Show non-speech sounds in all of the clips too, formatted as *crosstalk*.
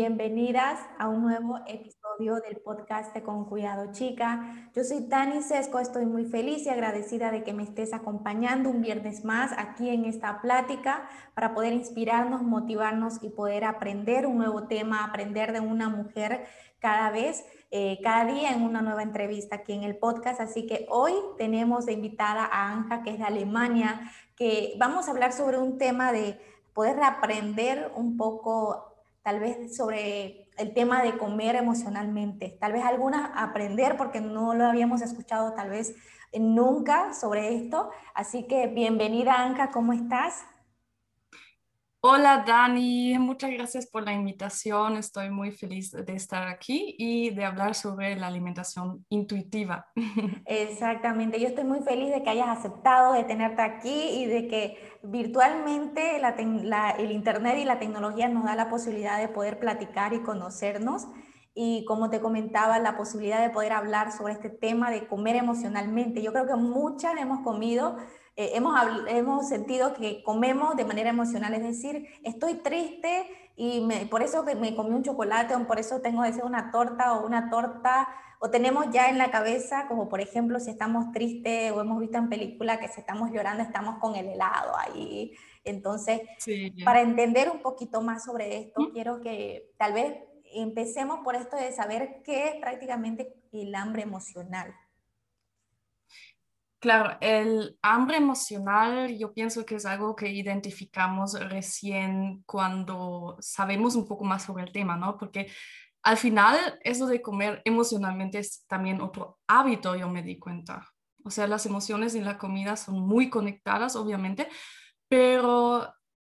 Bienvenidas a un nuevo episodio del podcast de Con Cuidado Chica. Yo soy Tani Sesco, estoy muy feliz y agradecida de que me estés acompañando un viernes más aquí en esta plática para poder inspirarnos, motivarnos y poder aprender un nuevo tema, aprender de una mujer cada vez, eh, cada día en una nueva entrevista aquí en el podcast. Así que hoy tenemos de invitada a Anja, que es de Alemania, que vamos a hablar sobre un tema de poder aprender un poco tal vez sobre el tema de comer emocionalmente, tal vez algunas aprender porque no lo habíamos escuchado tal vez nunca sobre esto. Así que bienvenida Anka, ¿cómo estás? Hola Dani, muchas gracias por la invitación. Estoy muy feliz de estar aquí y de hablar sobre la alimentación intuitiva. *laughs* Exactamente, yo estoy muy feliz de que hayas aceptado de tenerte aquí y de que virtualmente el Internet y la tecnología nos da la posibilidad de poder platicar y conocernos. Y como te comentaba, la posibilidad de poder hablar sobre este tema de comer emocionalmente. Yo creo que muchas hemos comido eh, hemos, hemos sentido que comemos de manera emocional, es decir, estoy triste y por eso me comí un chocolate o por eso tengo que una torta o una torta o tenemos ya en la cabeza, como por ejemplo si estamos tristes o hemos visto en película que si estamos llorando estamos con el helado ahí. Entonces, para entender un poquito más sobre esto, quiero que tal vez empecemos por esto de saber qué es prácticamente el hambre emocional. Claro, el hambre emocional yo pienso que es algo que identificamos recién cuando sabemos un poco más sobre el tema, ¿no? Porque al final eso de comer emocionalmente es también otro hábito, yo me di cuenta. O sea, las emociones y la comida son muy conectadas, obviamente, pero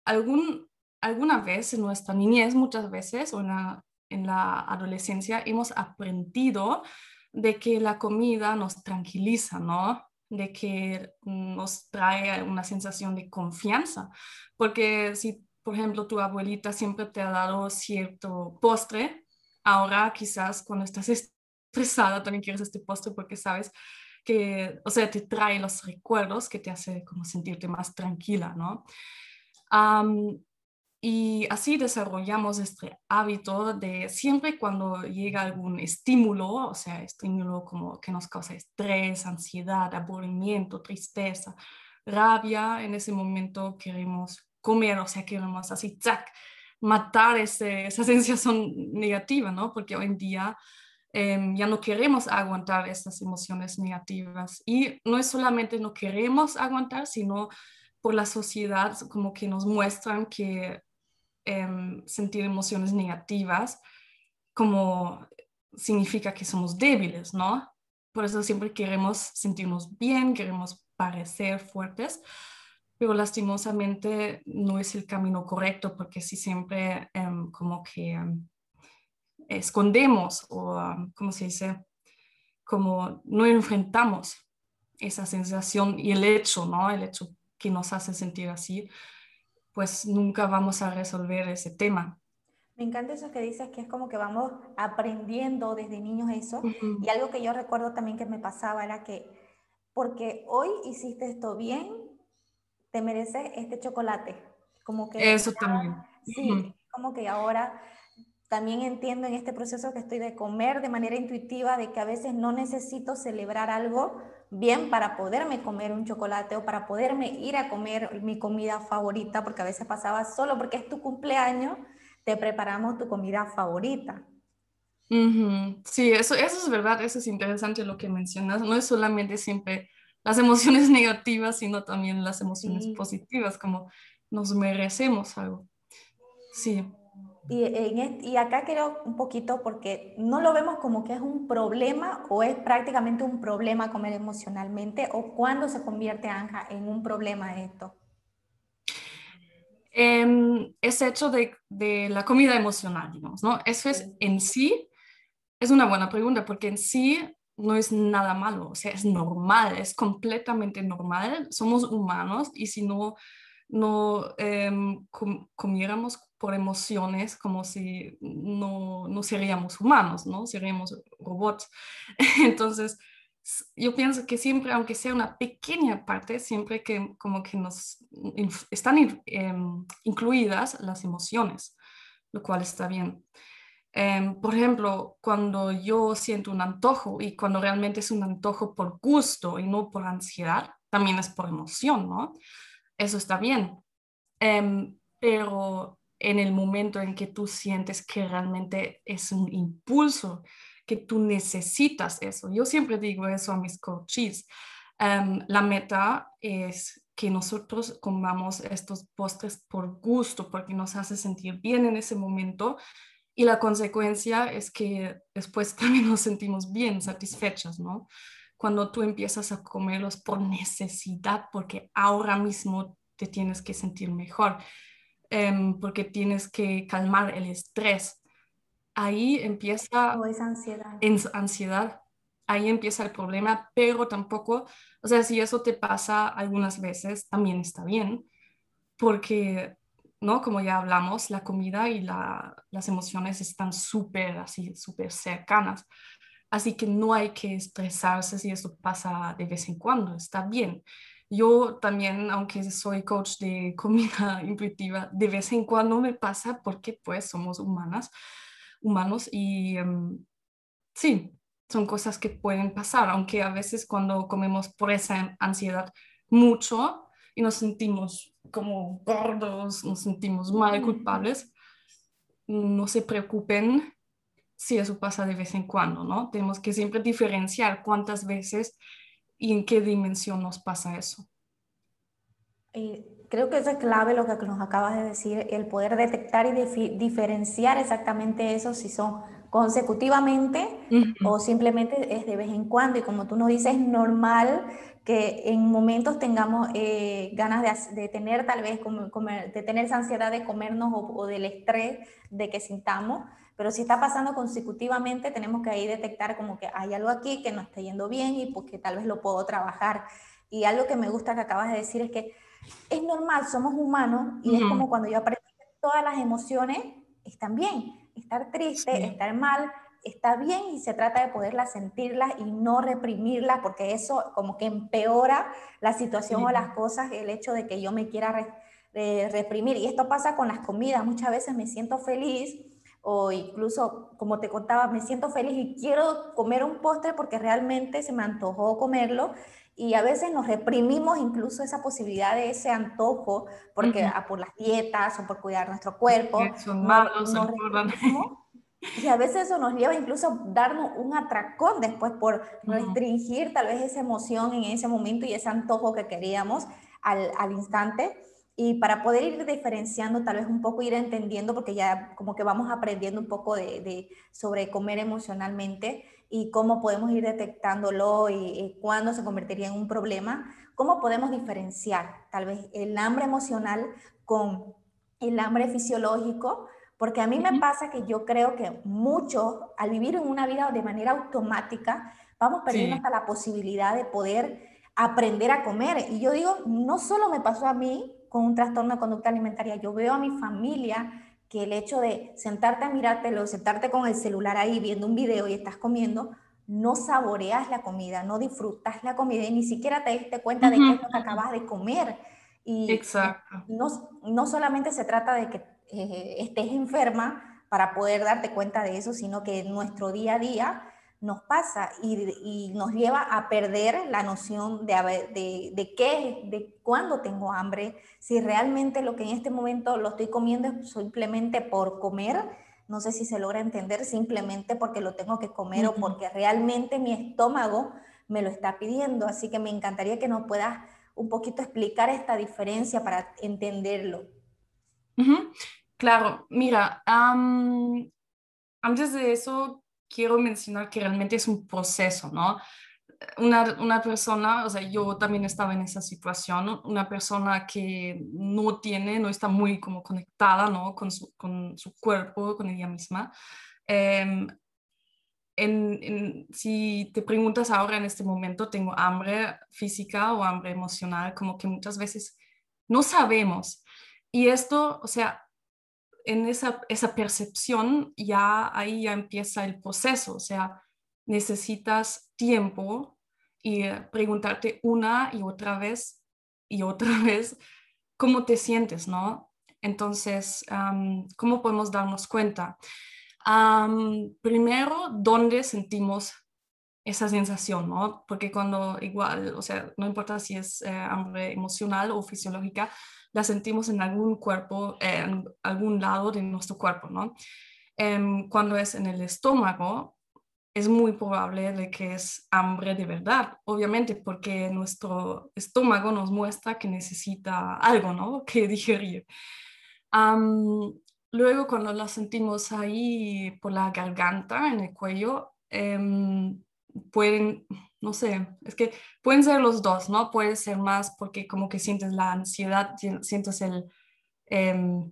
algún, alguna vez en nuestra niñez, muchas veces, o en la, en la adolescencia, hemos aprendido de que la comida nos tranquiliza, ¿no? De que nos trae una sensación de confianza, porque si, por ejemplo, tu abuelita siempre te ha dado cierto postre, ahora quizás cuando estás estresada también quieres este postre porque sabes que, o sea, te trae los recuerdos que te hace como sentirte más tranquila, ¿no? Y así desarrollamos este hábito de siempre cuando llega algún estímulo, o sea, estímulo como que nos causa estrés, ansiedad, aburrimiento, tristeza, rabia, en ese momento queremos comer, o sea, queremos así, ¡zac! matar ese, esa sensación negativa, ¿no? Porque hoy en día em, ya no queremos aguantar estas emociones negativas. Y no es solamente no queremos aguantar, sino por la sociedad como que nos muestran que Em, sentir emociones negativas como significa que somos débiles, ¿no? Por eso siempre queremos sentirnos bien, queremos parecer fuertes, pero lastimosamente no es el camino correcto porque si siempre em, como que em, escondemos o, ¿cómo se dice? Como no enfrentamos esa sensación y el hecho, ¿no? El hecho que nos hace sentir así, pues nunca vamos a resolver ese tema. Me encanta eso que dices, que es como que vamos aprendiendo desde niños eso. Y algo que yo recuerdo también que me pasaba era que, porque hoy hiciste esto bien, te mereces este chocolate. Como que eso también. Sí, como que ahora también entiendo en este proceso que estoy de comer de manera intuitiva, de que a veces no necesito celebrar algo bien para poderme comer un chocolate o para poderme ir a comer mi comida favorita, porque a veces pasaba solo porque es tu cumpleaños, te preparamos tu comida favorita. Sí, eso, eso es verdad, eso es interesante lo que mencionas. No es solamente siempre las emociones *laughs* negativas, sino también las emociones positivas, como nos merecemos algo. Sí. Y, y, acá quiero un poquito, porque no lo vemos como que es un problema o es prácticamente un problema comer emocionalmente, o cuándo se convierte, Anja, en un problema esto. Eh, ese hecho de, de, la comida emocional, digamos, ¿no? Eso es en sí, es una buena pregunta, porque en sí no es nada malo, o sea, es normal, es completamente normal, somos humanos y si no, no em, comiéramos por emociones como si no, no seríamos humanos, ¿no? Seríamos robots. *laughs* Entonces, yo pienso que siempre, aunque sea una pequeña parte, siempre que como que nos están em, incluidas las emociones, lo cual está bien. Em, por ejemplo, cuando yo siento un antojo y cuando realmente es un antojo por gusto y no por ansiedad, también es por emoción, ¿no? Eso está bien. Em, pero en el momento en que tú sientes que realmente es un impulso, que tú necesitas eso, yo siempre digo eso a mis coaches, em, la meta es que nosotros comamos estos postres por gusto, porque nos hace sentir bien en ese momento y la consecuencia es que después *laughs* también nos sentimos bien, satisfechas, ¿no? Cuando tú empiezas a comerlos por necesidad, porque ahora mismo te tienes que sentir mejor, em, porque tienes que calmar el estrés. Ahí empieza... O esa ansiedad. En ansiedad. Ahí empieza el problema, pero tampoco, o sea, si eso te pasa algunas veces, también está bien, porque ¿no? Como ya hablamos, la comida y las emociones están súper, así, súper cercanas. Así que no hay que estresarse si eso pasa de vez en cuando, está bien. Yo también, aunque soy coach de *laughs* comida intuitiva, de vez en cuando me pasa porque pues somos humanas, humanos y em, sí, son cosas que pueden pasar, aunque a veces cuando comemos por esa ansiedad mucho y nos sentimos como gordos, nos sentimos mal, culpables, no se preocupen si eso pasa de vez en cuando, ¿no? Tenemos que siempre diferenciar cuántas veces y en qué dimensión nos pasa eso. creo que eso es clave lo que nos acabas de decir, el poder detectar y diferenciar exactamente eso, si son consecutivamente o simplemente es de vez en cuando. Y como tú nos dices, es normal que en momentos tengamos eh, ganas de, tener tal vez, comer, de tener esa ansiedad de comernos o, del estrés de que sintamos, pero si está pasando consecutivamente, tenemos que ahí detectar como que hay algo aquí que no está yendo bien y porque tal vez lo puedo trabajar. Y algo que me gusta que acabas de decir es que es normal, somos humanos y es como cuando yo aprendí que todas las emociones están bien. Estar triste, estar mal, está bien y se trata de poderlas sentirlas y no reprimirlas porque eso como que empeora la situación o las cosas, el hecho de que yo me quiera reprimir. Y esto pasa con las comidas, muchas veces me siento feliz o incluso, como te contaba, me siento feliz y quiero comer un postre porque realmente se me antojó comerlo. Y a veces nos reprimimos incluso esa posibilidad de ese antojo porque uh por las dietas o por cuidar nuestro cuerpo. Son malos, y a veces eso nos lleva incluso a darnos un atracón después por restringir tal vez esa emoción en ese momento y ese antojo que queríamos al, al instante. Y para poder ir diferenciando, tal vez un poco ir entendiendo, porque ya como que vamos aprendiendo un poco de, de sobre comer emocionalmente y cómo podemos ir detectándolo y, y cuándo se convertiría en un problema, cómo podemos diferenciar tal vez el hambre emocional con el hambre fisiológico porque a mí me pasa que yo creo que muchos, al vivir en una vida de manera automática, vamos perdiendo hasta la posibilidad de poder aprender a comer. Y yo digo, no solo me pasó a mí con un trastorno de conducta alimentaria, yo veo a mi familia que el hecho de sentarte a mirártelo, sentarte con el celular ahí viendo un video y estás comiendo, no saboreas la comida, no disfrutas la comida y ni siquiera te diste cuenta de qué es lo que acabas de comer. Y Exacto. No, no solamente se trata de que eh, estés enferma para poder darte cuenta de eso, sino que nuestro día a día nos pasa y, nos lleva a perder la noción de, de, de qué, de cuándo tengo hambre, si realmente lo que en este momento lo estoy comiendo es simplemente por comer, no sé si se logra entender, simplemente porque lo tengo que comer o porque realmente mi estómago me lo está pidiendo. Así que me encantaría que nos puedas un poquito explicar esta diferencia para entenderlo. Claro, mira, antes de eso quiero mencionar que realmente es un proceso, ¿no? una, una, persona, o sea, yo también estaba en esa situación, una persona que no tiene, no está muy como conectada, ¿no? Con su, con su cuerpo, con ella misma. En, si te preguntas ahora en este momento, ¿tengo hambre física o hambre emocional? Como que muchas veces no sabemos. Y esto, o sea, en esa, esa percepción ya ahí ya empieza el proceso, o sea, necesitas tiempo y preguntarte una y otra vez y otra *laughs* vez cómo te sientes, ¿no? Entonces, ¿cómo podemos darnos cuenta? primero, ¿dónde sentimos esa sensación, ¿no? Porque cuando igual, o sea, no importa si es eh, hambre emocional o fisiológica, la sentimos en algún cuerpo, en algún lado de nuestro cuerpo, ¿no? Em, cuando es en el estómago, es muy probable de que es hambre de verdad, obviamente porque nuestro estómago nos muestra que necesita algo, ¿no? *laughs* Que digerir. luego, cuando la sentimos ahí por la garganta, en el cuello, em, pueden, no sé, es que pueden ser los dos, ¿no? Puede ser más porque como que sientes la ansiedad, sientes el, em,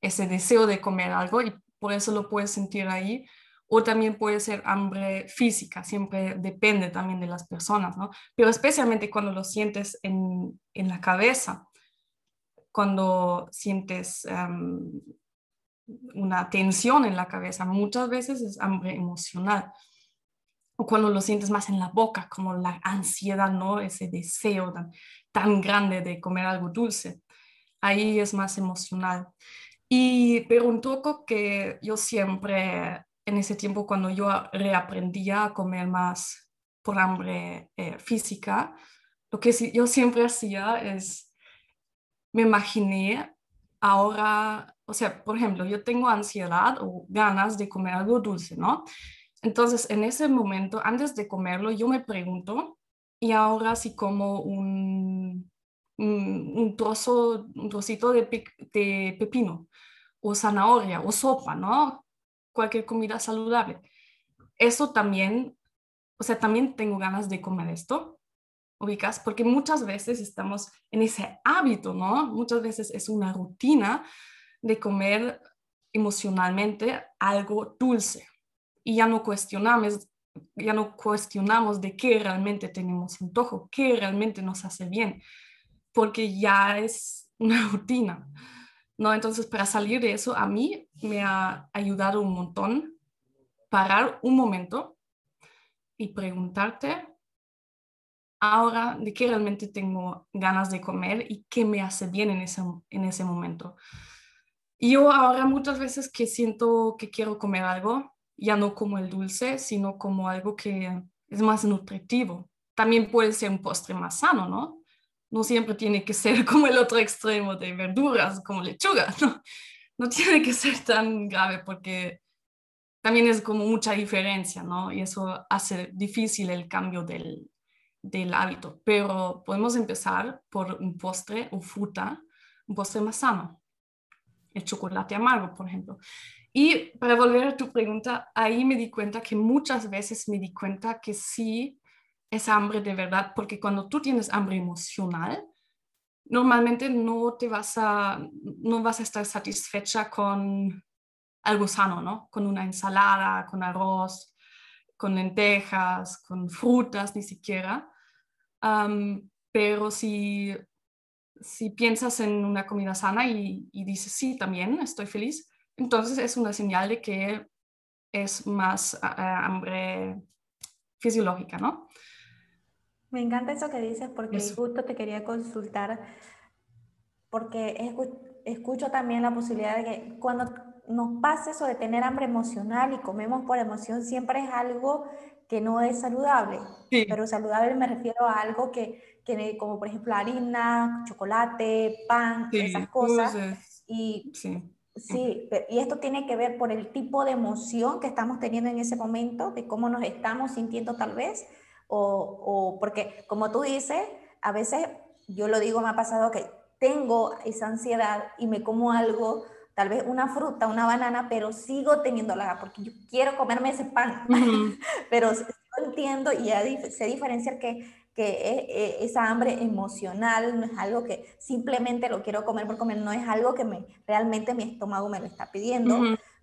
ese deseo de comer algo y por eso lo puedes sentir ahí. O también puede ser hambre física, siempre depende también de las personas, ¿no? Pero especialmente cuando lo sientes en, en la cabeza, cuando sientes em, una tensión en la cabeza, muchas veces es hambre emocional o cuando lo sientes más en la boca, como la ansiedad, ¿no? Ese deseo tan, tan grande de comer algo dulce. Ahí es más emocional. Y, pero un poco que yo siempre, en ese tiempo cuando yo reaprendía a comer más por hambre eh, física, lo que yo siempre hacía es, me imaginé ahora, o sea, por ejemplo, yo tengo ansiedad o ganas de comer algo dulce, ¿no? Entonces, en ese momento, antes de comerlo, yo me pregunto, y ahora si como un, un, trozo, un trocito de, de pepino, o zanahoria, o sopa, ¿no? Cualquier comida saludable. Eso también, o sea, también tengo ganas de comer esto, ubicas, porque muchas veces estamos en ese hábito, ¿no? Muchas veces es una rutina de comer emocionalmente algo dulce y ya no cuestionamos, ya no cuestionamos de qué realmente tenemos antojo, qué realmente nos hace bien, porque ya es una *laughs* rutina. ¿no? Entonces, para salir de eso, a mí me ha ayudado un montón parar un momento y preguntarte ahora de qué realmente tengo ganas de comer y qué me hace bien en ese, en ese momento. Y yo ahora muchas veces que siento que quiero comer algo, ya no como el dulce, sino como algo que es más nutritivo. También puede ser un postre más sano, ¿no? No siempre tiene que ser *laughs* como el otro extremo de verduras, como lechuga, *laughs* ¿no? No tiene que ser tan grave porque también es como mucha diferencia, ¿no? Y eso hace difícil el cambio del, del hábito. Pero podemos empezar por un postre o fruta, un postre más sano. El chocolate amargo, por ejemplo. Y para volver a tu pregunta, ahí me di cuenta que muchas veces me di cuenta que sí es hambre de verdad, porque cuando tú tienes hambre emocional, normalmente no te vas a, no vas a estar satisfecha con algo sano, ¿no? Con una ensalada, con arroz, con lentejas, con frutas, ni siquiera. pero si, si piensas en una comida sana y, y dices, sí, también estoy feliz, entonces es una señal de que es más ah, hambre fisiológica, ¿no? Me encanta eso que dices porque justo te quería consultar, porque escucho también la posibilidad de que cuando nos pasa eso de tener hambre emocional y comemos por emoción, siempre es algo que no es saludable. Pero saludable me refiero a algo que, que como por ejemplo harina, chocolate, pan, esas cosas. y sí. Sí, y esto tiene que ver por el tipo de emoción que estamos teniendo en ese momento, de cómo nos estamos sintiendo tal vez, o, o, porque como tú dices, a veces yo lo digo, me ha pasado que tengo esa ansiedad y me como algo, tal vez una fruta, una banana, pero sigo teniendo la porque yo quiero comerme ese pan, *laughs* pero sigo entiendo y ya sé diferenciar que, que e, e, esa hambre emocional no es algo que simplemente lo quiero comer por comer, no es algo que me, realmente mi estómago me lo está pidiendo,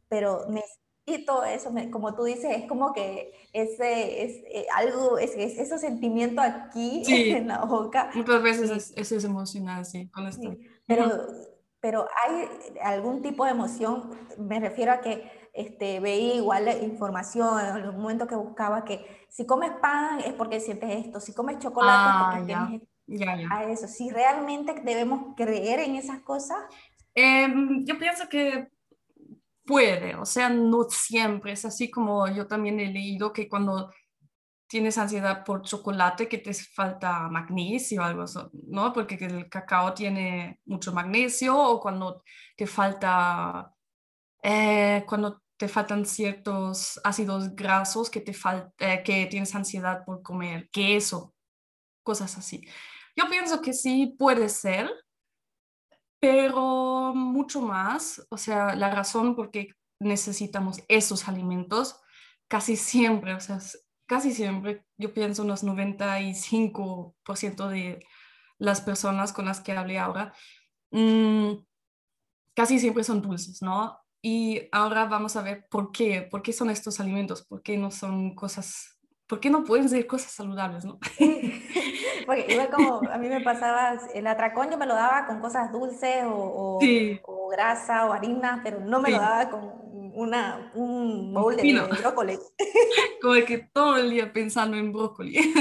pero necesito eso, como tú dices, es como que ese es eh, algo, es, ese sentimiento aquí *laughs* en la boca. Muchas veces es, es, emocional, sí, con esto. pero, pero hay algún tipo de emoción, me refiero a que este, veía igual información en el momento que buscaba que si comes pan es porque sientes esto, si comes chocolate es porque ah, tienes ya, ya. a eso. Si realmente debemos creer en esas cosas. Em, yo pienso que puede, o sea, no siempre. Es así como yo también he leído que cuando tienes ansiedad por chocolate, que te falta magnesio o algo así, ¿no? Porque el cacao tiene mucho magnesio o cuando te falta, eh, cuando te faltan ciertos ácidos grasos que, te eh, que tienes ansiedad por comer queso, cosas así. Yo pienso que sí puede ser, pero mucho más, o sea, la razón por qué necesitamos esos alimentos casi siempre, o sea, casi siempre, yo pienso unos 95% de las personas con las que hablé ahora, mm, casi siempre son dulces, ¿no? Y ahora vamos a ver por qué, por qué son estos alimentos, por qué no son cosas, por qué no pueden ser cosas saludables, ¿no? *laughs* Porque iba como, a mí me pasaba, el atracón yo me lo daba con cosas dulces o, o, grasa o harina, pero no me lo daba con una, un bowl de, brócoli. *laughs* Como que *laughs* todo el día pensando en brócoli.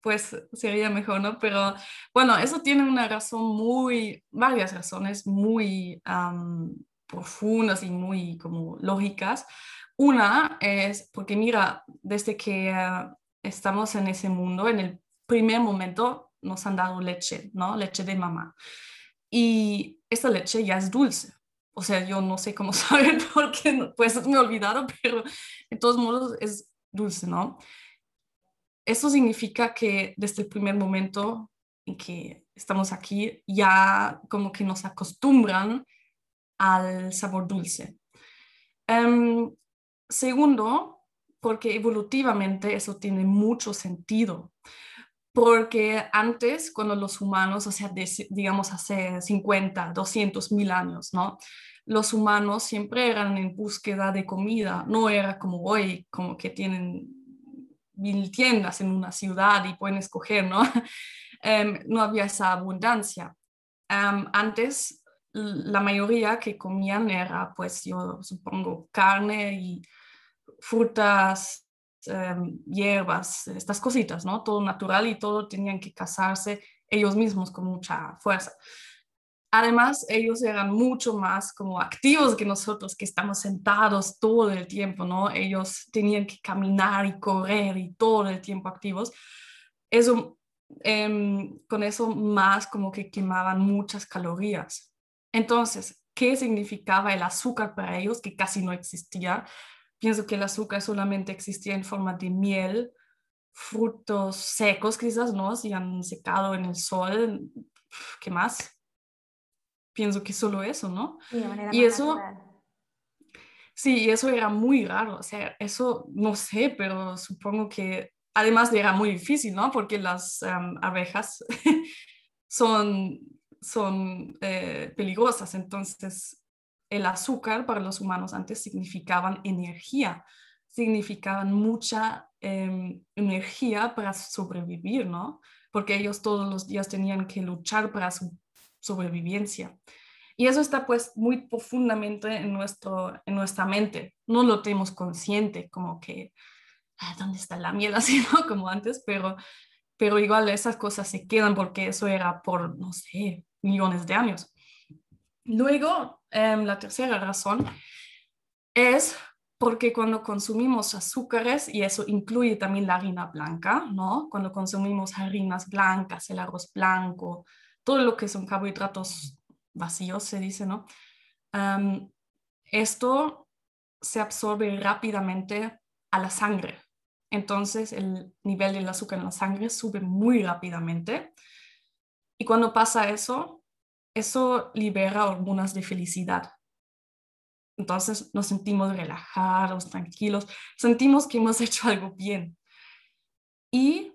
pues sería mejor, ¿no? Pero bueno, eso tiene una razón muy, varias razones muy profundas y muy como lógicas. Una es porque mira, desde que ah, estamos en ese mundo, en el primer momento nos han dado leche, ¿no? Leche de mamá. Y esta leche ya es dulce. O sea, yo no sé cómo *laughs* saber porque pues me he olvidado, pero de todos modos es dulce, ¿no? Eso significa que desde el primer momento en que estamos aquí, ya como que nos acostumbran al sabor dulce. Em, segundo, porque evolutivamente eso tiene mucho sentido. Porque antes, cuando los humanos, o sea, digamos hace 50, 200 mil años, ¿no? los humanos siempre eran en búsqueda de comida, no era como hoy, como que tienen mil tiendas en una ciudad y pueden escoger, ¿no? *laughs* Em, no había esa abundancia. Em, antes, la mayoría que comían era, pues yo supongo, carne y frutas, em, hierbas, estas cositas, ¿no? Todo natural y todo tenían que casarse ellos mismos con mucha fuerza. Además, ellos eran mucho más como activos que nosotros, que estamos sentados todo el tiempo, ¿no? Ellos tenían que caminar y correr y todo el tiempo activos. Eso, em, con eso más como que quemaban muchas calorías. Entonces, ¿qué significaba el azúcar para ellos? Que casi no existía. Pienso que el azúcar solamente existía en forma de miel, frutos secos quizás, ¿no? Si han secado en el sol, ¿qué más? pienso que solo eso, ¿no? y eso, sí, eso era muy raro, o sea, eso no sé, pero supongo que además era muy difícil, ¿no? Porque las abejas *laughs* son, son eh, peligrosas, entonces el azúcar para los humanos antes significaban energía, significaban mucha em, energía para sobrevivir, ¿no? Porque ellos todos los días tenían que luchar para su sobrevivencia. Y eso está pues muy profundamente en, nuestro, en nuestra mente. No lo tenemos consciente, como que, ah, ¿dónde está la miel? *laughs* Así, ¿no? Como antes, pero, pero igual esas cosas se quedan porque eso era por, no sé, millones de años. Luego, em, la tercera razón es porque cuando consumimos azúcares, y eso incluye también la harina blanca, ¿no? Cuando consumimos harinas blancas, el arroz blanco, todo lo que son carbohidratos vacíos, se dice, ¿no? esto se absorbe rápidamente a la sangre. Entonces el nivel del azúcar en la sangre sube muy rápidamente. Y cuando pasa eso, eso libera hormonas de felicidad. Entonces nos sentimos relajados, tranquilos, sentimos que hemos *laughs* hecho algo bien. Y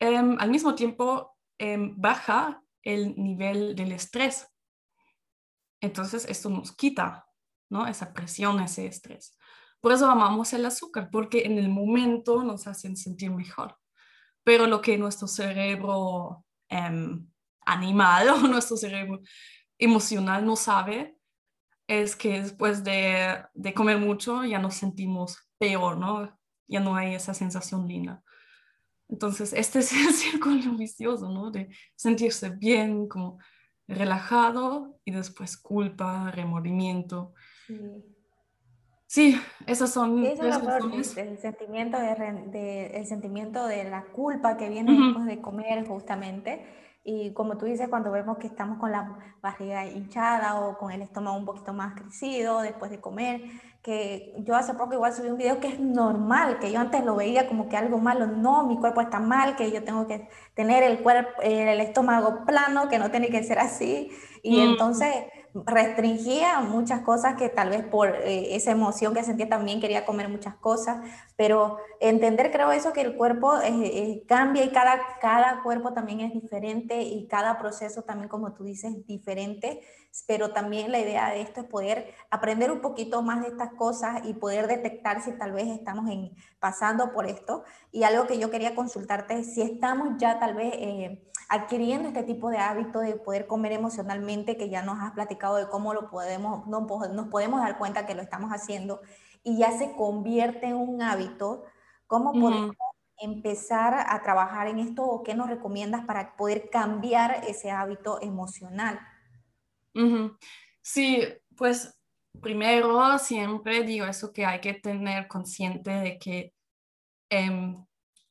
em, al mismo tiempo em, baja el nivel del estrés. Entonces esto nos quita ¿no? esa presión, ese estrés. Por eso amamos el azúcar, porque en el momento nos hacen sentir mejor. Pero lo que nuestro cerebro em, animal *laughs* nuestro cerebro emocional no sabe es que después de, de, comer mucho ya nos sentimos peor, ¿no? Ya no hay esa sensación linda. Entonces, este es el *laughs* círculo vicioso, ¿no? De sentirse bien, como relajado y después culpa, remordimiento. Esas son Eso es el sentimiento de, el sentimiento de la culpa que viene después de comer justamente y como tú dices, cuando vemos que estamos con la barriga hinchada o con el estómago un poquito más crecido después de comer, que yo hace poco igual subí un video que es normal, que yo antes lo veía como que algo malo, no, mi cuerpo está mal, que yo tengo que tener el, cuerpo, el estómago plano, que no tiene que ser así. Y mm. entonces restringía muchas cosas que tal vez por eh, esa emoción que sentía también quería comer muchas cosas, pero entender creo eso que el cuerpo eh, eh, cambia y cada, cada cuerpo también es diferente y cada proceso también como tú dices es diferente, pero también la idea de esto es poder aprender un poquito más de estas cosas y poder detectar si tal vez estamos en, pasando por esto. Y algo que yo quería consultarte si estamos ya tal vez adquiriendo este tipo de hábito de poder comer emocionalmente, que ya nos has platicado de cómo lo podemos, no, nos podemos dar cuenta que lo estamos haciendo y ya se convierte en un hábito, ¿cómo podemos empezar a trabajar en esto o qué nos recomiendas para poder cambiar ese hábito emocional? Sí, pues primero siempre digo eso que hay que tener consciente de que em,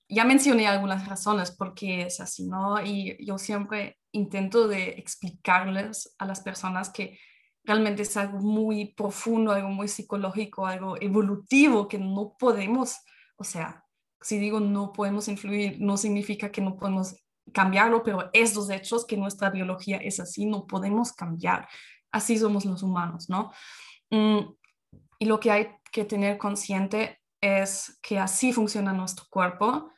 ya mencioné algunas razones por qué es así, ¿no? Y yo siempre intento de explicarles a las personas que realmente es algo muy profundo, algo muy psicológico, algo evolutivo que no podemos, o sea, si digo no podemos influir, no significa que no podemos cambiarlo, pero estos hechos que nuestra biología es así, no podemos cambiar. Así somos los humanos, ¿no? Mm, y lo que hay que tener consciente es que así funciona nuestro cuerpo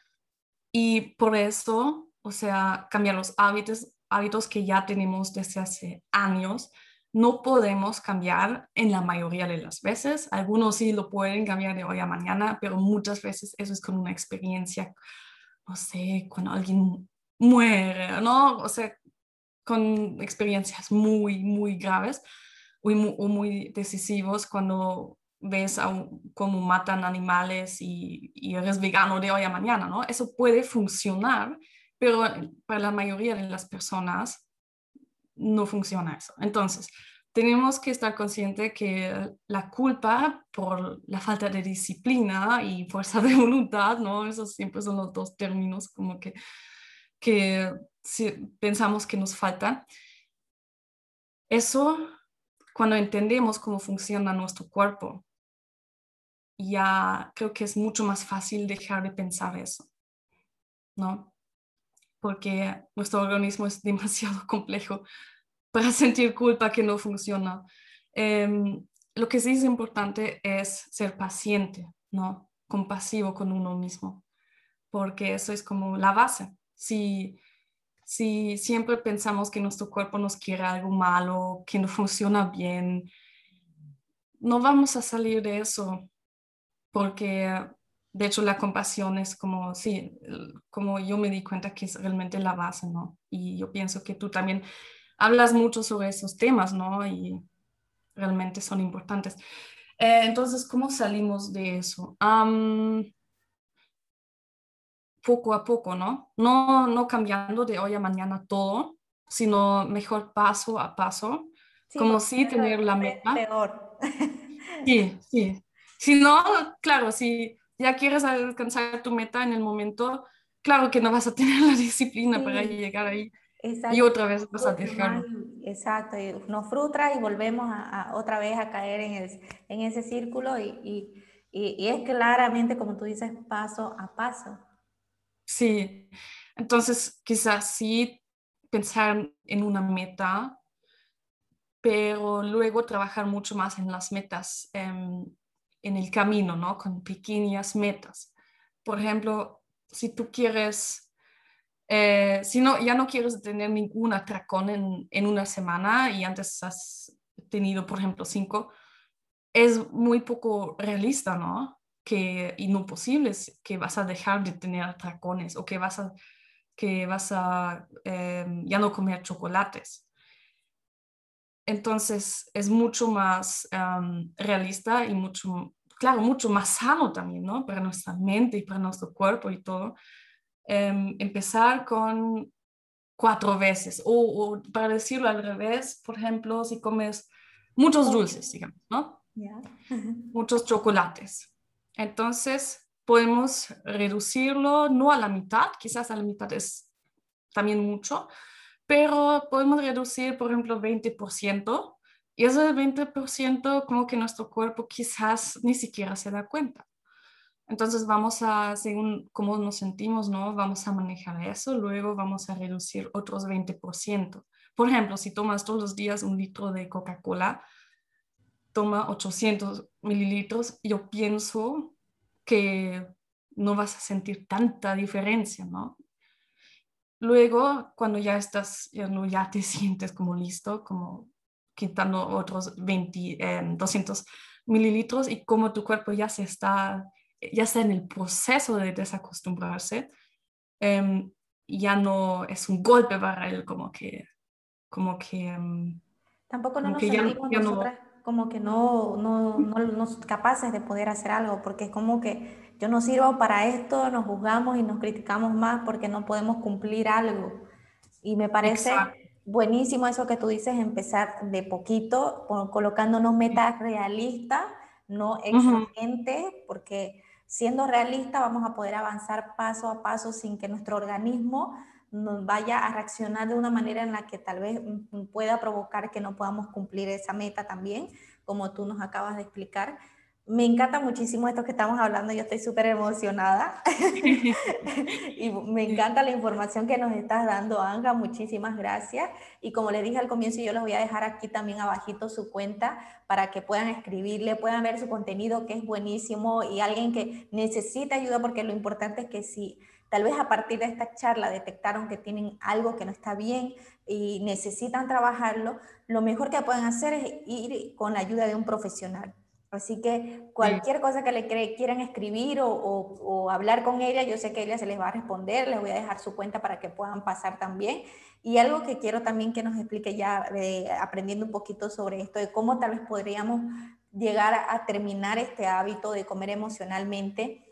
y por eso, o sea, cambiar los hábitos, hábitos que ya tenemos desde hace años, no podemos cambiar en la mayoría de las veces. Algunos sí lo pueden cambiar de hoy a mañana, pero muchas veces eso es con una experiencia, no sé, cuando alguien muere, ¿no? O sea, con experiencias muy, muy graves o muy, muy decisivos cuando ves cómo matan animales y, eres vegano de hoy a mañana, ¿no? Eso puede funcionar, pero para la mayoría de las personas no funciona eso. Entonces, tenemos que estar conscientes que la culpa por la falta de disciplina y fuerza de *laughs* voluntad, ¿no? Esos siempre son los dos términos como que, que si pensamos que nos falta. Eso, cuando entendemos cómo funciona nuestro cuerpo, ya creo que es mucho más fácil dejar de pensar eso, ¿no? Porque nuestro organismo es *laughs* demasiado complejo para sentir culpa que no funciona. Em, lo que sí es importante es ser paciente, ¿no? Compasivo con uno mismo, porque eso es como la base. Si, si siempre pensamos que nuestro cuerpo nos quiere algo malo, que no *laughs* funciona bien, no vamos a salir de eso porque de hecho la compasión es como, sí, como yo me di cuenta que es realmente la base, ¿no? Y yo pienso que tú también hablas mucho sobre esos temas, ¿no? Y realmente son importantes. Eh, entonces, ¿cómo salimos de eso? poco a poco, ¿no? ¿no? No cambiando de hoy a mañana todo, sino mejor paso a paso, como si tener la meta. Peor. *laughs* Sí, sí, si no, claro, si ya quieres alcanzar tu meta en el momento, claro que no vas a tener *laughs* la disciplina para llegar ahí. Y otra vez vas a dejar. Exacto, y nos frustra y volvemos a, otra vez a caer en, en ese círculo y, y, y, es claramente, como tú dices, paso a paso. Sí, entonces quizás sí pensar en una meta pero luego trabajar mucho más en las metas, em, en el camino, ¿no? Con pequeñas metas. Por ejemplo, si tú quieres, eh, si no, ya no quieres tener ningún atracón en, en una semana y antes has tenido, por ejemplo, cinco, es muy poco realista, ¿no? Que, posible que vas a dejar de tener atracones o que vas a, que vas a em, ya no comer chocolates. Entonces es mucho más realista y mucho, claro, mucho más sano también, ¿no? Para nuestra mente y para nuestro cuerpo y todo. Em, empezar con cuatro veces o, o, para decirlo al revés, por ejemplo, si comes muchos dulces, digamos, ¿no? muchos chocolates. Entonces podemos reducirlo no a la mitad, quizás a la mitad es también mucho, pero podemos reducir, por ejemplo, 20%, y ese 20% como que nuestro cuerpo quizás ni siquiera se da cuenta. Entonces vamos a, según cómo nos sentimos, ¿no? Vamos a manejar eso, luego vamos a reducir otros 20%. Por ejemplo, si tomas todos los días un litro de Coca-Cola, toma 800 mililitros, yo pienso que no vas a sentir tanta diferencia, ¿no? Luego, cuando ya estás, ya, no, ya te sientes como listo, como quitando otros 20, 200 em, mililitros y como tu cuerpo ya se está, ya está en el proceso de desacostumbrarse, em, ya no es un golpe para él, como que, como que... Em, Tampoco no nos sentimos nosotras como que no, no, no, no capaces de poder hacer algo, porque es como que yo no sirvo para esto, nos juzgamos y nos criticamos más porque no podemos cumplir algo. Y me parece buenísimo eso que tú dices, empezar de poquito, colocándonos metas realistas, no exigentes, porque siendo realistas vamos a poder avanzar paso a paso sin que nuestro organismo nos vaya a reaccionar de una manera en la que tal vez pueda provocar que no podamos cumplir esa meta también, como tú nos acabas de explicar. Me encanta muchísimo esto que estamos hablando, yo estoy súper emocionada *laughs* *laughs* y me encanta la información que nos estás dando, Anga, muchísimas gracias. Y como le dije al comienzo, yo les voy a dejar aquí también abajito su cuenta para que puedan escribirle, puedan ver su contenido que es buenísimo y alguien que necesita ayuda, porque lo importante es que si tal vez a partir de esta charla detectaron que tienen algo que no está bien y necesitan trabajarlo, lo mejor que pueden hacer es ir con la ayuda de un profesional Así que cualquier cosa que le quieran escribir o, hablar con ella, yo sé que ella se les va a responder, les voy a dejar su cuenta para que puedan pasar también. Y algo que quiero también que nos explique ya, aprendiendo un poquito sobre esto, de cómo tal vez podríamos llegar a terminar este hábito de comer emocionalmente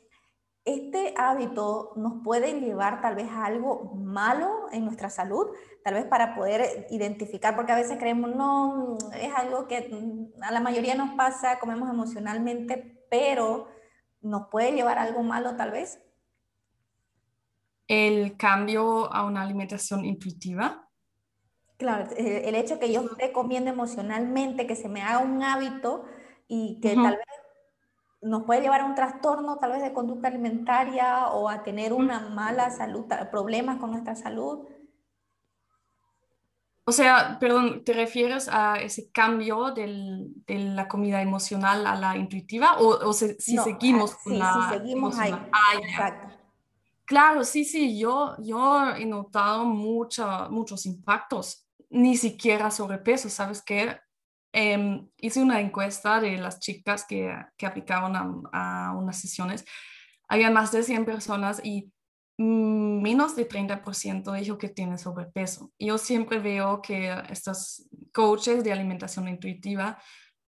este hábito nos puede llevar tal vez a algo malo en nuestra salud, tal vez para poder identificar, porque a veces creemos, no, es algo que a la mayoría nos pasa, comemos emocionalmente, pero nos puede llevar a algo malo tal vez. El cambio a una alimentación intuitiva. Claro, el hecho que yo esté comiendo emocionalmente, que se me haga un hábito y que tal vez nos puede llevar a un trastorno tal vez de conducta alimentaria o a tener una mala salud, problemas con nuestra salud. O sea, perdón, ¿te refieres a ese cambio del, de la comida emocional a la intuitiva o, o si seguimos con sí, la si seguimos ahí. Ah. Claro, sí, sí, yo, yo he notado muchos impactos, ni siquiera sobrepeso, ¿sabes qué? Em, hice una encuesta de las chicas que, que aplicaban a, unas sesiones. Había más de 100 personas y menos de 30% dijo que tiene sobrepeso. Yo siempre veo que estos coaches de alimentación intuitiva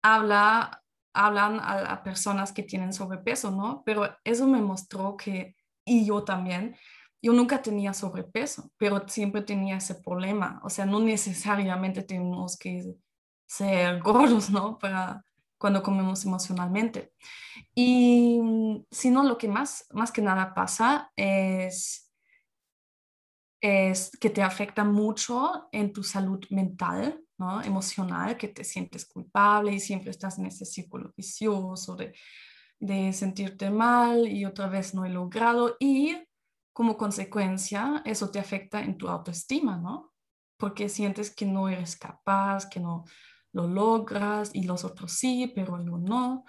habla, hablan a, a personas que tienen sobrepeso, ¿no? Pero eso me mostró que, y yo también, yo nunca tenía sobrepeso, pero siempre tenía ese problema. O sea, no necesariamente tenemos que ser *laughs* gordos, ¿no? Para cuando comemos emocionalmente. Y mm, si no, lo que más, más que nada pasa es, es que te afecta mucho en tu salud mental, ¿no? emocional, que te sientes culpable y siempre estás en ese círculo vicioso de, de sentirte mal y otra vez no he logrado y como consecuencia eso te afecta en tu autoestima, ¿no? Porque sientes que no eres capaz, que no, lo logras y los otros sí, pero yo no.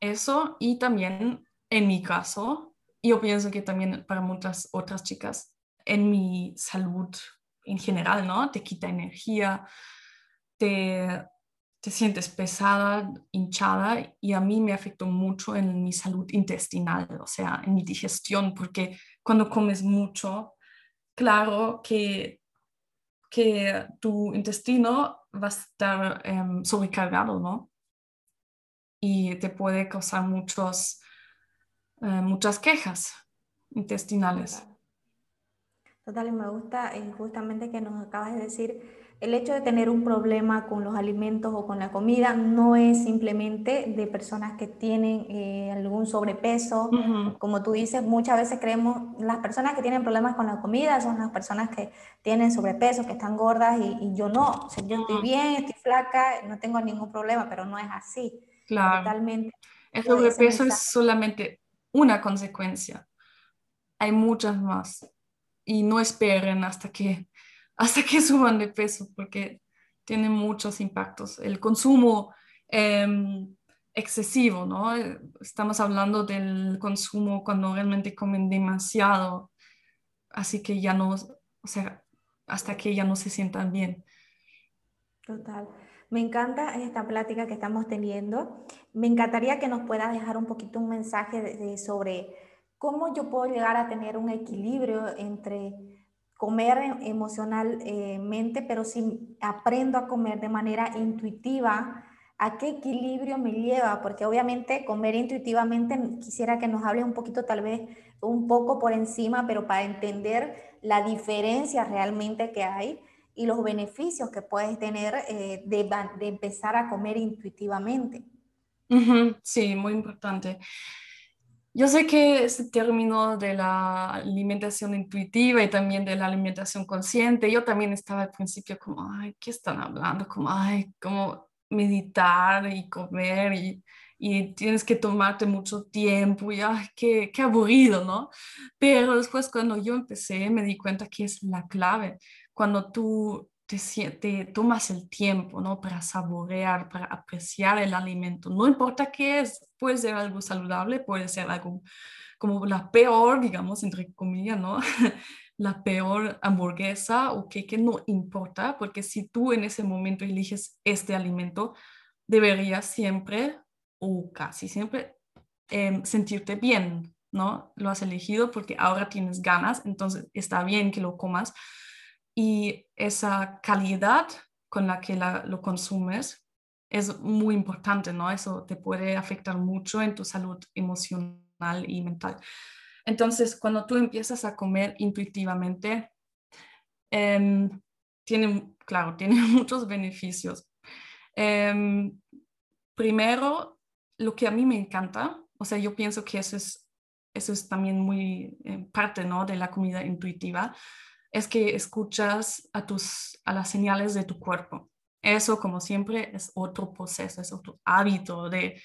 eso y también en mi caso, yo pienso que también para muchas otras chicas, en mi salud en general, ¿no? Te quita energía, te, te sientes pesada, hinchada y a mí me afectó mucho en mi salud intestinal, o sea, en mi digestión, porque cuando comes mucho, claro que, que tu intestino va a estar em, sobrecargado, ¿no? Y te puede causar muchos, eh, muchas quejas intestinales. Total, y me gusta justamente que nos acabas de decir el hecho de tener un problema con los alimentos o con la comida no es simplemente de personas que tienen eh, algún sobrepeso. Como tú dices, muchas veces creemos, las personas que tienen problemas con la comida son las personas que tienen sobrepeso, que están gordas y, yo no. O sea, yo estoy bien, estoy flaca, no tengo ningún problema, pero no es así. Claro. Totalmente. El sobrepeso es solamente una consecuencia. Hay muchas más. Y no esperen hasta que hasta que *laughs* suban de peso, porque tiene muchos impactos. El consumo em, excesivo, ¿no? Estamos hablando del consumo cuando realmente comen demasiado, así que ya no, o sea, hasta que ya no se sientan bien. Total. Me encanta esta plática que estamos teniendo. Me encantaría que nos puedas dejar un poquito un mensaje sobre cómo yo puedo llegar a tener un equilibrio entre comer emocionalmente, pero si aprendo a comer de manera intuitiva, ¿a qué equilibrio me lleva? Porque obviamente comer intuitivamente, quisiera que nos hable un poquito, tal vez un poco por encima, pero para entender la diferencia realmente que hay y los beneficios que puedes tener eh, de, de, empezar a comer intuitivamente. Sí, muy importante. Yo sé que ese término de la alimentación intuitiva y también de la alimentación consciente, yo también estaba al principio como, ay, ¿qué están hablando? Como, ay, como meditar y comer y, y tienes que tomarte mucho tiempo y, ay, qué, qué aburrido, ¿no? Pero después cuando yo empecé me di cuenta que es la clave. Cuando tú te, tomas el tiempo, ¿no? Para saborear, para apreciar el alimento. No importa qué es, puede ser algo saludable, puede ser algo como la peor, digamos, entre comillas, ¿no? *laughs* la peor hamburguesa o que, que no importa, porque si tú en ese momento eliges este alimento, deberías siempre o casi siempre em, sentirte bien, ¿no? Lo has elegido porque ahora tienes ganas, entonces está bien que lo comas y esa calidad con la que lo consumes es muy importante, ¿no? Eso te puede afectar mucho en tu salud emocional y mental. Entonces, cuando tú empiezas a comer intuitivamente, em, tiene, claro, *laughs* tiene muchos beneficios. Em, primero, lo que a mí me encanta, o sea, yo pienso que eso es, eso es también muy eh, parte, ¿no? De la comida intuitiva, es que escuchas a, tus, a las señales de tu cuerpo. Eso, como siempre, es otro proceso, es otro hábito de,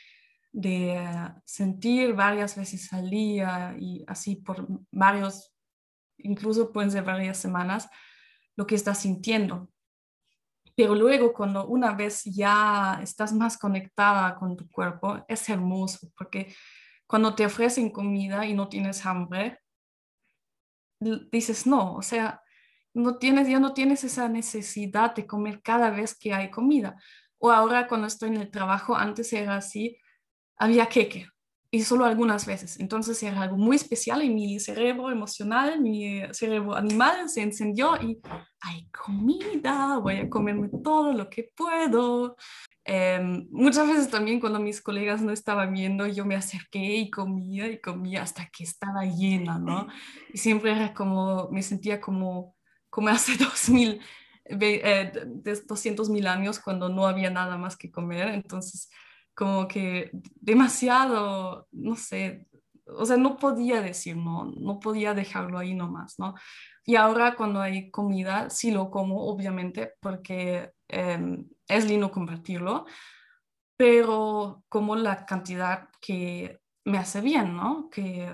de sentir varias veces al día y así por varios, incluso pueden ser varias semanas, lo que estás sintiendo. Pero luego, cuando una vez ya estás más conectada con tu cuerpo, es hermoso, porque cuando te ofrecen comida y no tienes hambre, dices, no, o sea, no tienes, ya no tienes esa necesidad de comer cada vez que hay comida. O ahora cuando estoy en el trabajo, antes era así, había queque y solo algunas veces. Entonces era algo muy especial y mi cerebro emocional, mi cerebro animal se encendió y hay comida, voy a comerme todo lo que puedo. Em, muchas veces también cuando mis colegas no estaban viendo, yo me acerqué y comía y comía hasta que estaba llena, ¿no? Y siempre era como, me sentía como, como hace *laughs* 2000, eh, 200 mil años cuando no había nada más que comer. Entonces, como que demasiado, no sé, o sea, no podía decir no, no podía dejarlo ahí nomás, ¿no? Y ahora cuando hay comida, sí lo como, obviamente, porque em, es lindo compartirlo, pero como la cantidad que me hace bien, ¿no? Que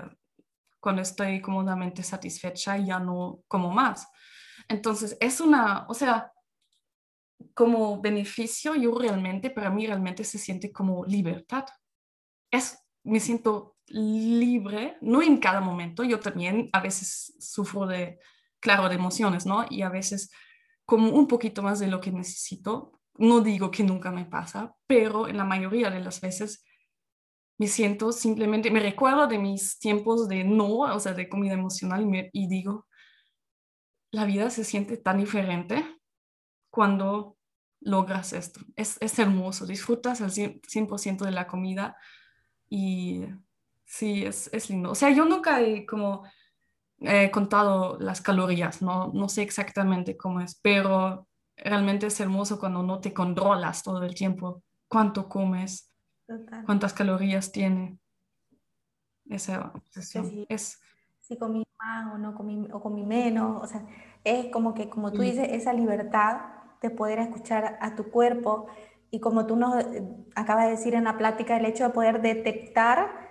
cuando estoy cómodamente satisfecha ya no como más. Entonces, es una, o sea, como beneficio, yo realmente, para mí realmente se siente como libertad. Es, me siento libre, no en cada momento, yo también a veces sufro de, claro, de emociones, ¿no? Y a veces como un poquito más de lo que necesito. No digo que nunca me pasa, pero en la mayoría de las veces me siento simplemente, me recuerdo de mis tiempos de no, o sea, de comida emocional y, digo, la vida se siente tan diferente cuando logras esto. Es, es hermoso, disfrutas al 100%, de la comida y sí, es, es, lindo. O sea, yo nunca he como contado las calorías, no, no sé exactamente cómo es, pero realmente es hermoso cuando no te controlas todo el tiempo cuánto comes, cuántas calorías tiene. Esa obsesión. es, si comí más o no comí, o comí menos, o sea, es como que, como tú dices, esa libertad de poder escuchar a tu cuerpo y como tú nos eh, acabas de decir en la plática, el hecho de poder detectar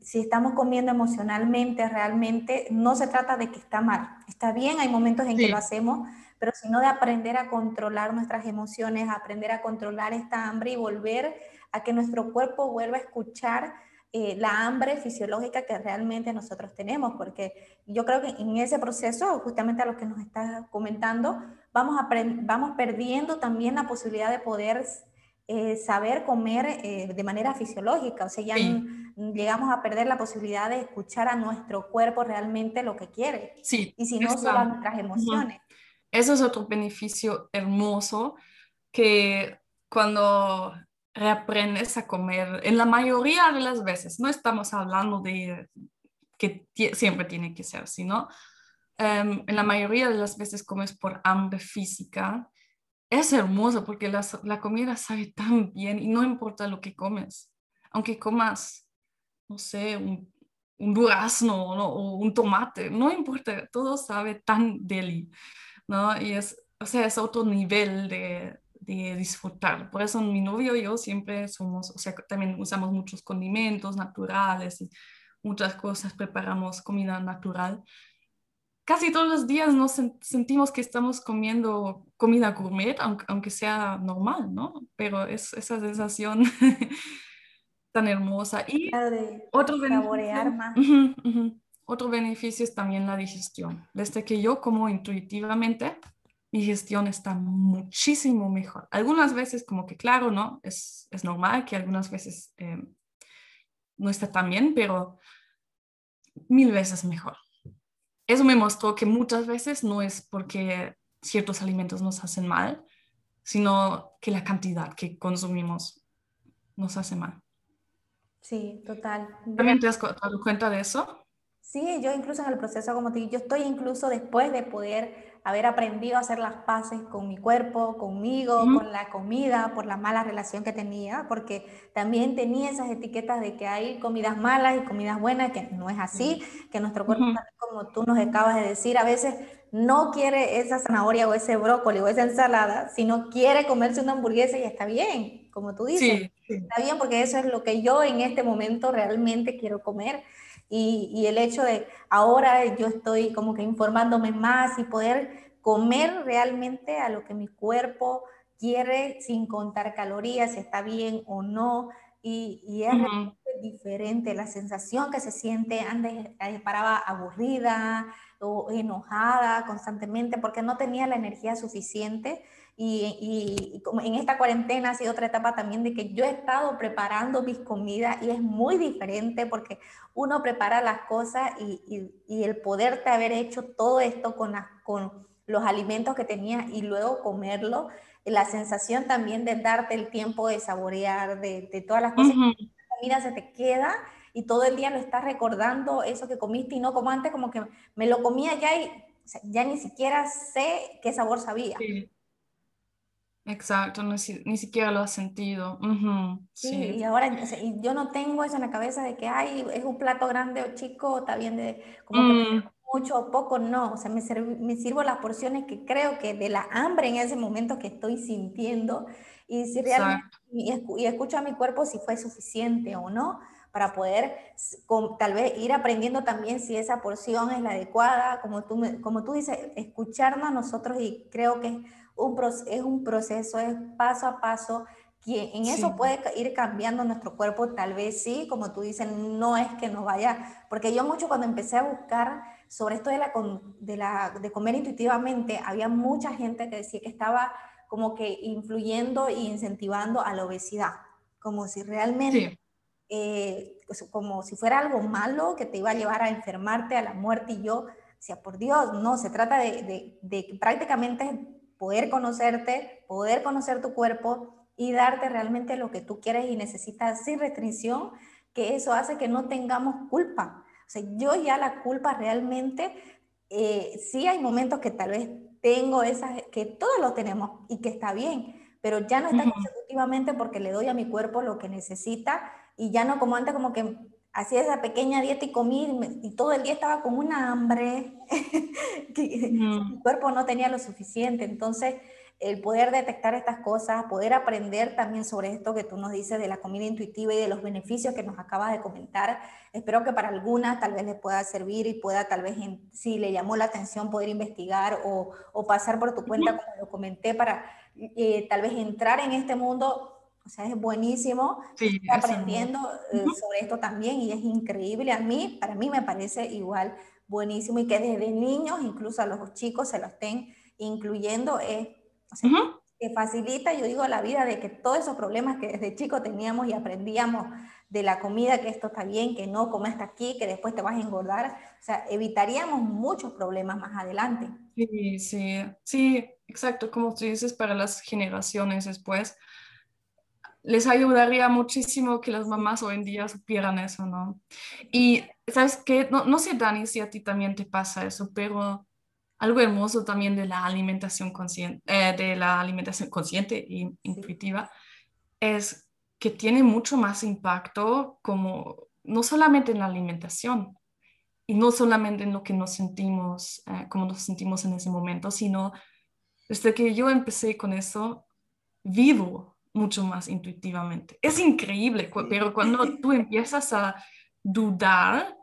si estamos comiendo emocionalmente, realmente, no se trata de que está mal, está bien, hay momentos en que lo hacemos, pero sino de aprender a controlar nuestras emociones, aprender a controlar esta hambre y volver a que nuestro cuerpo vuelva a escuchar eh, la hambre fisiológica que realmente nosotros tenemos, porque yo creo que en ese proceso, justamente a lo que nos estás comentando, vamos, a vamos perdiendo también la posibilidad de poder eh, saber comer eh, de manera fisiológica, o sea, ya llegamos a perder la posibilidad de escuchar a nuestro cuerpo realmente lo que quiere, sí, y si no solo a nuestras emociones. Eso es otro beneficio hermoso que cuando reaprendes a comer en la mayoría de las veces. No estamos hablando de que siempre tiene que ser, sino em, en la mayoría de las veces comes por hambre física. Es hermoso porque la, comida sabe tan bien y no importa lo que comes. Aunque comas, no sé, un, un durazno o un tomate, no importa, todo sabe tan deli, ¿no? Y es, o sea, es otro nivel de, de disfrutar. Por eso mi novio y yo siempre somos, o sea, también usamos muchos condimentos naturales y muchas cosas, preparamos comida natural. Casi todos los días nos sentimos que estamos comiendo comida gourmet, aunque, aunque sea normal, ¿no? Pero es esa sensación *laughs* tan hermosa. Y otro beneficio, otro beneficio es también la digestión. Desde que yo como intuitivamente, mi gestión está muchísimo mejor. Algunas veces como que claro, ¿no? Es, es normal que algunas veces eh, no está tan bien, pero mil veces mejor. Eso me mostró que muchas veces no es porque ciertos alimentos nos hacen mal, sino que la cantidad que consumimos nos hace mal. Sí, total. ¿También te has dado cuenta de eso? Sí, yo incluso en el proceso, como te digo, yo estoy incluso después de poder haber aprendido a hacer las paces con mi cuerpo, conmigo, con la comida, por la mala relación que tenía, porque también tenía esas etiquetas de que hay comidas malas y comidas buenas, que no es así, que nuestro cuerpo, como tú nos acabas de decir, a veces no quiere esa zanahoria o ese brócoli o esa ensalada, sino quiere comerse una hamburguesa y está bien, como tú dices. Está bien porque eso es lo que yo en este momento realmente quiero comer. Y, el hecho de ahora yo estoy como que informándome más y poder comer realmente a lo que mi cuerpo quiere sin contar calorías, si está bien o no. Y, es diferente la sensación que se siente. Antes eh, paraba aburrida o enojada constantemente porque no tenía la energía suficiente y, como en esta cuarentena ha sido otra etapa también de que yo he estado preparando mis comidas y es muy diferente porque uno prepara las cosas y, y el poderte haber hecho todo esto con, con los alimentos que tenía y luego comerlo, la sensación también de darte el tiempo de saborear, de, de todas las cosas que la comida se te queda y todo el día lo estás recordando eso que comiste y no como antes, como que me lo comía ya y ya ni siquiera sé qué sabor sabía. Exacto, ni, siquiera lo has sentido. sí, y ahora yo no tengo eso en la cabeza de que, ay, es un plato grande o chico, está bien de como que mm. mucho o poco, no, o sea, me, me sirvo las porciones que creo que de la hambre en ese momento que estoy sintiendo y si realmente, y, escucho a mi cuerpo si fue suficiente o no para poder tal vez ir aprendiendo también si esa porción es la adecuada, como tú, como tú dices, escucharnos a nosotros y creo que un, es un proceso, es paso a paso, que en eso puede ir cambiando nuestro cuerpo, tal vez sí, como tú dices, no es que nos vaya, porque yo mucho cuando empecé a buscar sobre esto de, la, de, la, de comer intuitivamente, había mucha gente que decía que estaba como que influyendo e incentivando a la obesidad, como si realmente, eh, pues, como si fuera algo malo que te iba a llevar a enfermarte, a la muerte, y yo decía, por Dios, no, se trata de, de, de prácticamente poder conocerte, poder conocer tu cuerpo, y darte realmente lo que tú quieres y necesitas sin restricción, que eso hace que no tengamos culpa. O sea, yo ya la culpa realmente, eh, sí hay momentos que tal vez tengo esas, que todos lo tenemos y que está bien, pero ya no está consecutivamente porque le doy a mi cuerpo lo que necesita y ya no como antes como que hacía esa pequeña dieta y comí y, todo el día estaba con una hambre, *laughs* que mi cuerpo no tenía lo suficiente. Entonces, el poder detectar estas cosas, poder aprender también sobre esto que tú nos dices de la comida intuitiva y de los beneficios que nos acabas de comentar. Espero que para algunas tal vez les pueda servir y pueda tal vez, si le llamó la atención, poder investigar o, o pasar por tu cuenta, como lo comenté, para eh, tal vez entrar en este mundo. O sea, es buenísimo sí, aprendiendo eh, sobre esto también y es increíble. A mí, para mí me parece igual buenísimo y que desde niños, incluso a los chicos, se lo estén incluyendo, es que facilita, yo digo, la vida de que todos esos problemas que desde chico teníamos y aprendíamos de la comida, que esto está bien, que no, como está aquí, que después te vas a engordar, o sea, evitaríamos muchos problemas más adelante. Sí, sí, sí, exacto, como tú dices, para las generaciones después, les ayudaría muchísimo que las mamás hoy en día supieran eso, ¿no? Y, ¿sabes qué? No, no sé, Dani, si a ti también te pasa eso, pero algo hermoso también de la alimentación consciente, eh, de la alimentación consciente e intuitiva es que tiene mucho más impacto como no solamente en la alimentación y no solamente en lo que nos sentimos, eh, como nos sentimos en ese momento, sino desde que yo empecé con eso, vivo mucho más intuitivamente. Es increíble, pero cuando *laughs* tú empiezas a dudar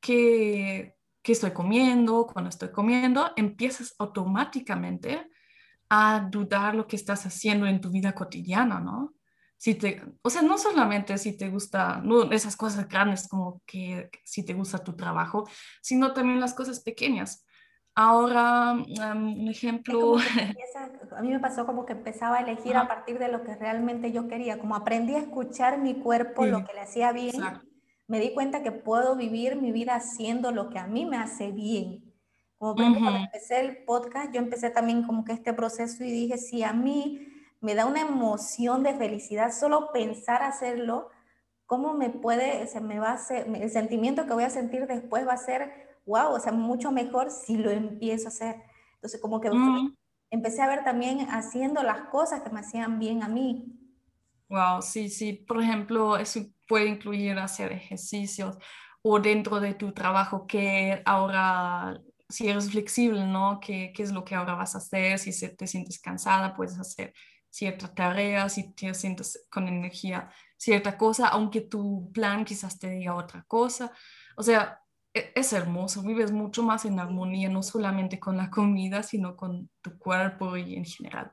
que qué estoy comiendo, cuando estoy comiendo, empiezas automáticamente a dudar lo que estás haciendo en tu vida cotidiana, ¿no? Si te, o sea, no solamente si te gusta, no esas cosas grandes como que, si te gusta tu trabajo, sino también las cosas pequeñas. Ahora, un ejemplo... a mí me pasó como que empezaba a elegir a partir de lo que realmente yo quería, como aprendí a escuchar mi cuerpo, lo que le hacía bien me di cuenta que puedo vivir mi vida haciendo lo que a mí me hace bien. Como por ejemplo, cuando empecé el podcast, yo empecé también como que este proceso y dije, si a mí me da una emoción de felicidad solo pensar hacerlo, ¿cómo me puede, se me va a hacer, el sentimiento que voy a sentir después va a ser, wow, o sea, mucho mejor si lo empiezo a hacer. Entonces, como que mm. empecé a ver también haciendo las cosas que me hacían bien a mí. Wow, sí, sí. Por ejemplo, eso puede incluir hacer ejercicios o dentro de tu trabajo que ahora, si eres flexible, ¿no? ¿Qué, qué es lo que ahora vas a hacer? Si te sientes cansada, puedes hacer cierta tarea, si te sientes con energía, cierta cosa, aunque tu plan quizás te diga otra cosa. O sea, es hermoso, vives mucho más en armonía, no solamente con la comida, sino con tu cuerpo y en general.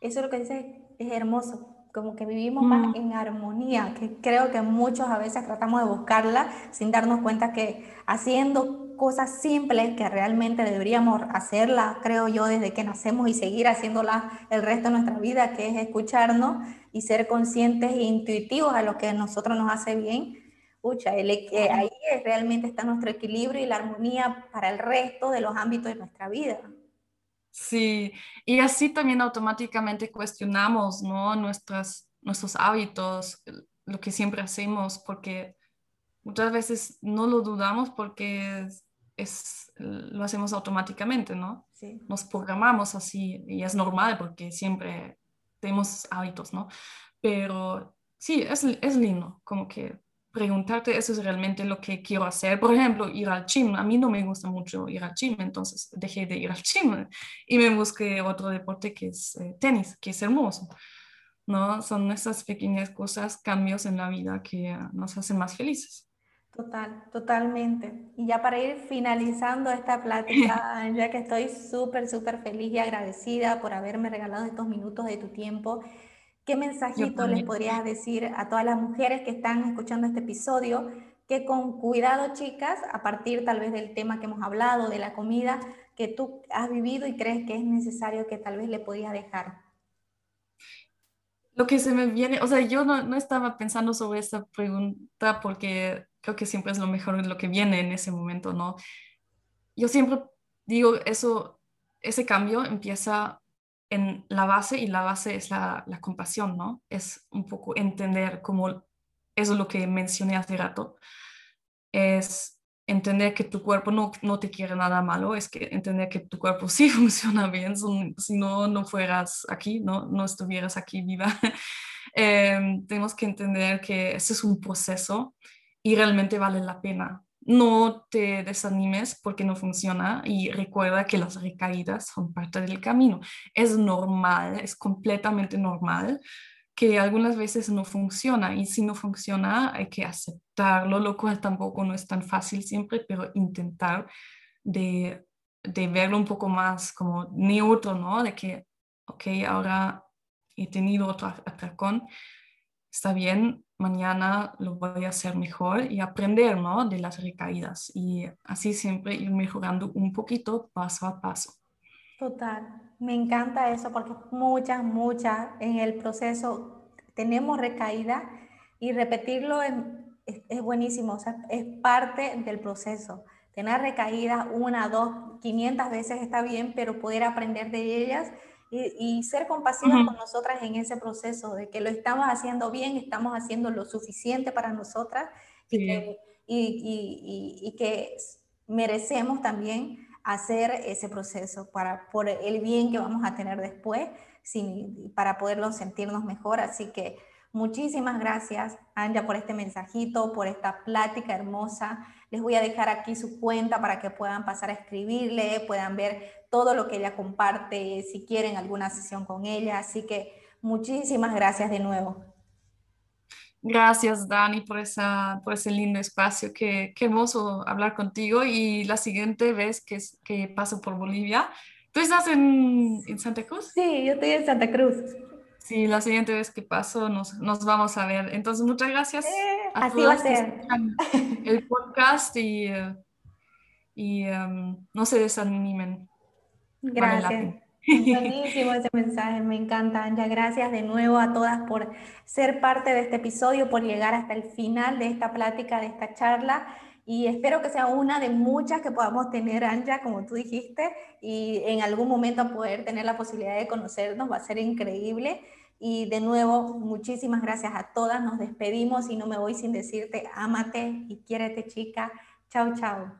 Eso es lo que dice, es hermoso, como que vivimos más mm. en armonía, que creo que muchos a veces tratamos de buscarla sin darnos cuenta que haciendo cosas simples que realmente deberíamos hacerlas, creo yo, desde que nacemos y seguir haciéndolas el resto de nuestra vida, que es escucharnos y ser conscientes e intuitivos a lo que a nosotros nos hace bien. Ucha, eh, ahí realmente está nuestro equilibrio y la armonía para el resto de los ámbitos de nuestra vida. Sí, y así también automáticamente cuestionamos, ¿no? Nuestras, nuestros hábitos, lo que siempre hacemos, porque muchas veces no lo dudamos porque es, lo hacemos automáticamente, ¿no? Sí. Nos programamos así y es normal porque siempre tenemos hábitos, ¿no? Pero sí, es, es lindo, como que preguntarte, eso es realmente lo que quiero hacer. Por ejemplo, ir al gym. A mí no me gusta mucho ir al gym, entonces dejé de ir al gym *laughs* y me busqué otro deporte que es eh, tenis, que es hermoso. ¿no? Son esas pequeñas cosas, cambios en la vida que nos hacen más felices. Total, totalmente. Y ya para ir finalizando esta *laughs* plática, ya que estoy súper, súper feliz y agradecida por haberme regalado estos minutos de tu tiempo, ¿qué mensajito les podrías decir a todas las mujeres que están escuchando este episodio? Que con cuidado, chicas, a partir tal vez del tema que hemos hablado, de la comida, que tú has vivido y crees que es necesario que tal vez le podías dejar. Lo que se me viene, o sea, yo no, no estaba pensando sobre esta pregunta porque creo que siempre es lo mejor lo que viene en ese momento, ¿no? Yo siempre digo eso, ese cambio empieza en la base y la base es la, la compasión, ¿no? Es un poco entender cómo, eso es lo que mencioné hace rato, es entender que tu cuerpo no, no te quiere nada malo, es que entender que tu cuerpo *laughs* sí funciona bien, si no, no fueras aquí, no, no estuvieras aquí viva. *laughs* eh, tenemos que entender que ese es un proceso y realmente vale la pena. No te desanimes porque no funciona y recuerda que las recaídas son parte del camino. Es normal, es completamente normal que algunas veces no funciona y si no funciona hay que aceptarlo, lo cual tampoco no es tan fácil siempre, pero intentar de, de verlo un poco más como neutro, ¿no? De que, ok, ahora he tenido otro atracón, está bien, mañana lo voy a hacer mejor y aprender ¿no? de las recaídas y así siempre ir mejorando un poquito paso a paso. Total, me encanta eso porque muchas, muchas en el proceso tenemos recaída y repetirlo es, es, buenísimo, o es parte del proceso. Tener recaídas una, dos, quinientas veces está bien, pero poder aprender de ellas y, ser compasivas con nosotras en ese proceso, de que lo estamos haciendo bien, estamos haciendo lo suficiente para nosotras y, que, y, que merecemos también hacer ese proceso para, por el bien que vamos a tener después, sin, para poderlo sentirnos mejor. Así que muchísimas gracias, Anja, por este mensajito, por esta plática hermosa. Les voy a dejar aquí su cuenta para que puedan pasar a escribirle, puedan ver todo lo que ella comparte, si quieren alguna sesión con ella. Así que muchísimas gracias de nuevo. Gracias, Dani, por, esa, por ese lindo espacio. Qué, qué hermoso hablar contigo. Y la siguiente vez que, que paso por Bolivia, ¿tú estás en, en, Santa Cruz? Sí, yo estoy en Santa Cruz. Sí, la siguiente vez que paso nos, nos vamos a ver. Entonces, muchas gracias. Eh, así va a ser. El podcast y, y um, no se desanimen. Gracias. Buenísimo ese mensaje, me encanta, Anja. Gracias de nuevo a todas por ser parte de este episodio, por llegar hasta el final de esta plática, de esta charla. Y espero que sea una de muchas que podamos tener, Anja, como tú dijiste, y en algún momento poder tener la posibilidad de conocernos, va a ser increíble. Y de nuevo, muchísimas gracias a todas. Nos despedimos y no me voy sin decirte, ámate y quiérete, chica. Chao, chao.